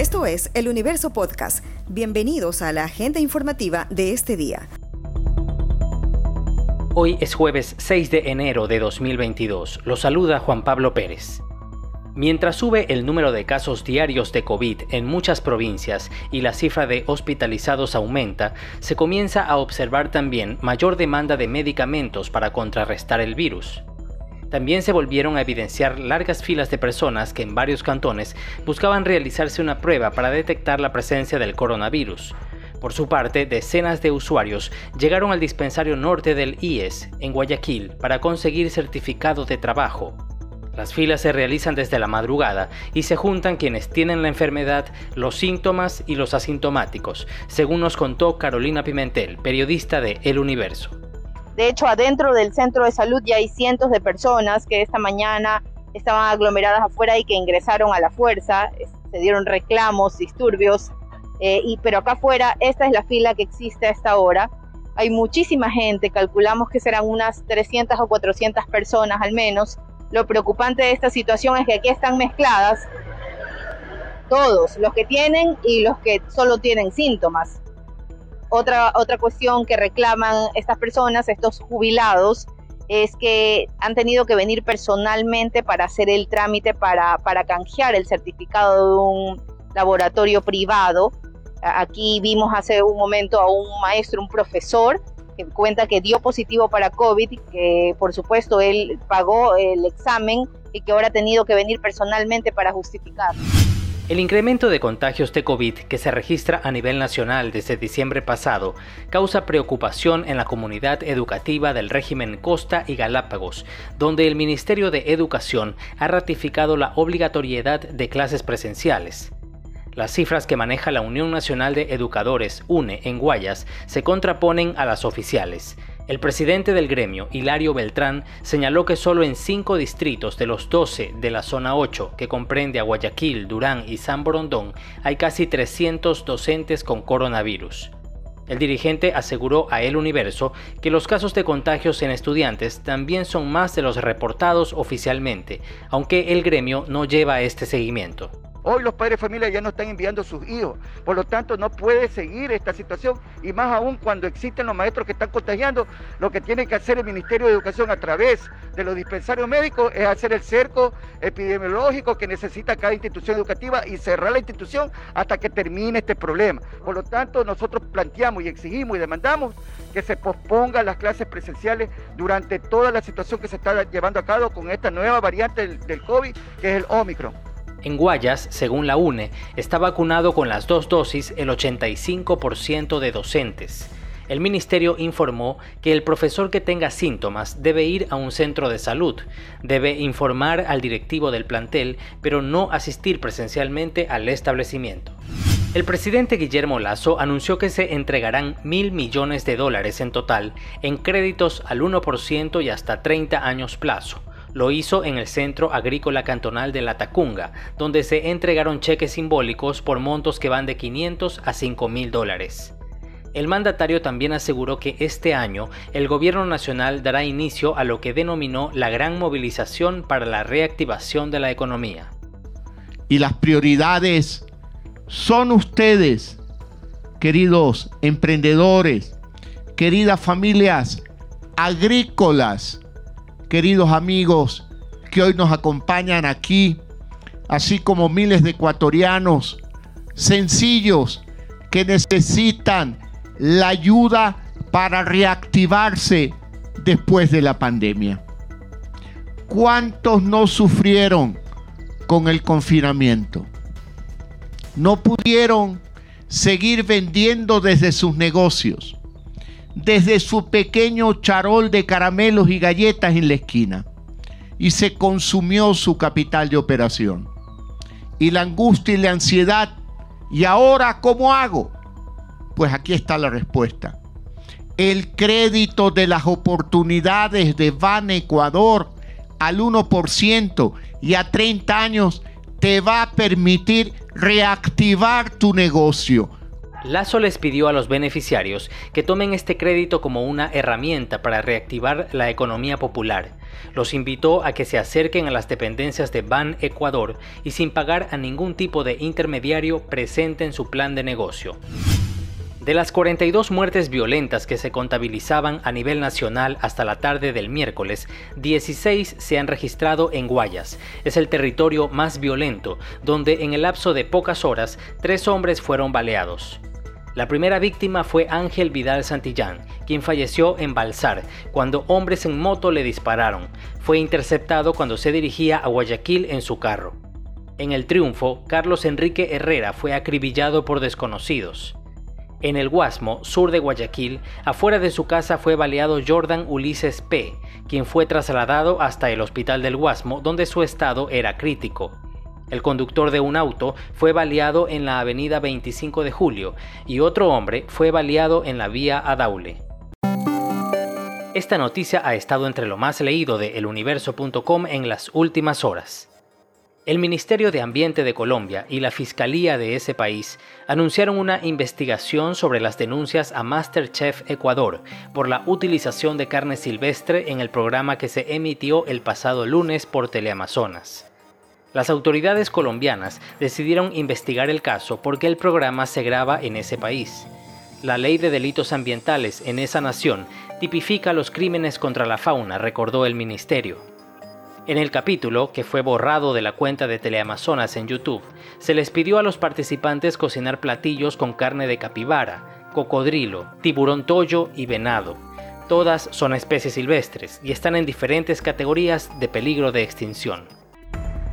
Esto es El Universo Podcast. Bienvenidos a la agenda informativa de este día. Hoy es jueves 6 de enero de 2022. Lo saluda Juan Pablo Pérez. Mientras sube el número de casos diarios de COVID en muchas provincias y la cifra de hospitalizados aumenta, se comienza a observar también mayor demanda de medicamentos para contrarrestar el virus. También se volvieron a evidenciar largas filas de personas que en varios cantones buscaban realizarse una prueba para detectar la presencia del coronavirus. Por su parte, decenas de usuarios llegaron al dispensario norte del IES, en Guayaquil, para conseguir certificado de trabajo. Las filas se realizan desde la madrugada y se juntan quienes tienen la enfermedad, los síntomas y los asintomáticos, según nos contó Carolina Pimentel, periodista de El Universo. De hecho, adentro del centro de salud ya hay cientos de personas que esta mañana estaban aglomeradas afuera y que ingresaron a la fuerza, se dieron reclamos, disturbios, eh, y, pero acá afuera esta es la fila que existe a esta hora. Hay muchísima gente, calculamos que serán unas 300 o 400 personas al menos. Lo preocupante de esta situación es que aquí están mezcladas todos, los que tienen y los que solo tienen síntomas. Otra, otra cuestión que reclaman estas personas, estos jubilados, es que han tenido que venir personalmente para hacer el trámite para, para canjear el certificado de un laboratorio privado. Aquí vimos hace un momento a un maestro, un profesor, que cuenta que dio positivo para COVID, que por supuesto él pagó el examen y que ahora ha tenido que venir personalmente para justificar. El incremento de contagios de COVID que se registra a nivel nacional desde diciembre pasado causa preocupación en la comunidad educativa del régimen Costa y Galápagos, donde el Ministerio de Educación ha ratificado la obligatoriedad de clases presenciales. Las cifras que maneja la Unión Nacional de Educadores, UNE, en Guayas, se contraponen a las oficiales. El presidente del gremio, Hilario Beltrán, señaló que solo en cinco distritos de los 12 de la zona 8, que comprende a Guayaquil, Durán y San Borondón, hay casi 300 docentes con coronavirus. El dirigente aseguró a El Universo que los casos de contagios en estudiantes también son más de los reportados oficialmente, aunque el gremio no lleva este seguimiento. Hoy los padres de familia ya no están enviando a sus hijos, por lo tanto no puede seguir esta situación y más aún cuando existen los maestros que están contagiando, lo que tiene que hacer el Ministerio de Educación a través de los dispensarios médicos es hacer el cerco epidemiológico que necesita cada institución educativa y cerrar la institución hasta que termine este problema. Por lo tanto, nosotros planteamos y exigimos y demandamos que se pospongan las clases presenciales durante toda la situación que se está llevando a cabo con esta nueva variante del, COVID, que es el Omicron. En Guayas, según la UNE, está vacunado con las dos dosis el 85% de docentes. El ministerio informó que el profesor que tenga síntomas debe ir a un centro de salud, debe informar al directivo del plantel, pero no asistir presencialmente al establecimiento. El presidente Guillermo Lazo anunció que se entregarán mil millones de dólares en total en créditos al 1% y hasta 30 años plazo lo hizo en el Centro Agrícola Cantonal de La Tacunga, donde se entregaron cheques simbólicos por montos que van de 500 a 5 mil dólares. El mandatario también aseguró que este año el gobierno nacional dará inicio a lo que denominó la gran movilización para la reactivación de la economía. Y las prioridades son ustedes, queridos emprendedores, queridas familias agrícolas, queridos amigos que hoy nos acompañan aquí, así como miles de ecuatorianos sencillos que necesitan la ayuda para reactivarse después de la pandemia. ¿Cuántos no sufrieron con el confinamiento? No pudieron seguir vendiendo desde sus negocios desde su pequeño charol de caramelos y galletas en la esquina y se consumió su capital de operación. Y la angustia y la ansiedad, ¿y ahora cómo hago? Pues aquí está la respuesta. El crédito de las oportunidades de Ban Ecuador al 1% y a 30 años te va a permitir reactivar tu negocio Lazo les pidió a los beneficiarios que tomen este crédito como una herramienta para reactivar la economía popular. Los invitó a que se acerquen a las dependencias de Ban Ecuador y sin pagar a ningún tipo de intermediario presenten su plan de negocio. De las 42 muertes violentas que se contabilizaban a nivel nacional hasta la tarde del miércoles, 16 se han registrado en Guayas. Es el territorio más violento, donde en el lapso de pocas horas, tres hombres fueron baleados. La primera víctima fue Ángel Vidal Santillán, quien falleció en Balsar cuando hombres en moto le dispararon. Fue interceptado cuando se dirigía a Guayaquil en su carro. En el triunfo, Carlos Enrique Herrera fue acribillado por desconocidos. En el Guasmo, sur de Guayaquil, afuera de su casa fue baleado Jordan Ulises P., quien fue trasladado hasta el hospital del Guasmo, donde su estado era crítico. El conductor de un auto fue baleado en la avenida 25 de Julio y otro hombre fue baleado en la vía Adaule. Esta noticia ha estado entre lo más leído de eluniverso.com en las últimas horas. El Ministerio de Ambiente de Colombia y la Fiscalía de ese país anunciaron una investigación sobre las denuncias a Masterchef Ecuador por la utilización de carne silvestre en el programa que se emitió el pasado lunes por Teleamazonas. Las autoridades colombianas decidieron investigar el caso porque el programa se graba en ese país. La ley de delitos ambientales en esa nación tipifica los crímenes contra la fauna, recordó el ministerio. En el capítulo, que fue borrado de la cuenta de Teleamazonas en YouTube, se les pidió a los participantes cocinar platillos con carne de capibara, cocodrilo, tiburón toyo y venado. Todas son especies silvestres y están en diferentes categorías de peligro de extinción.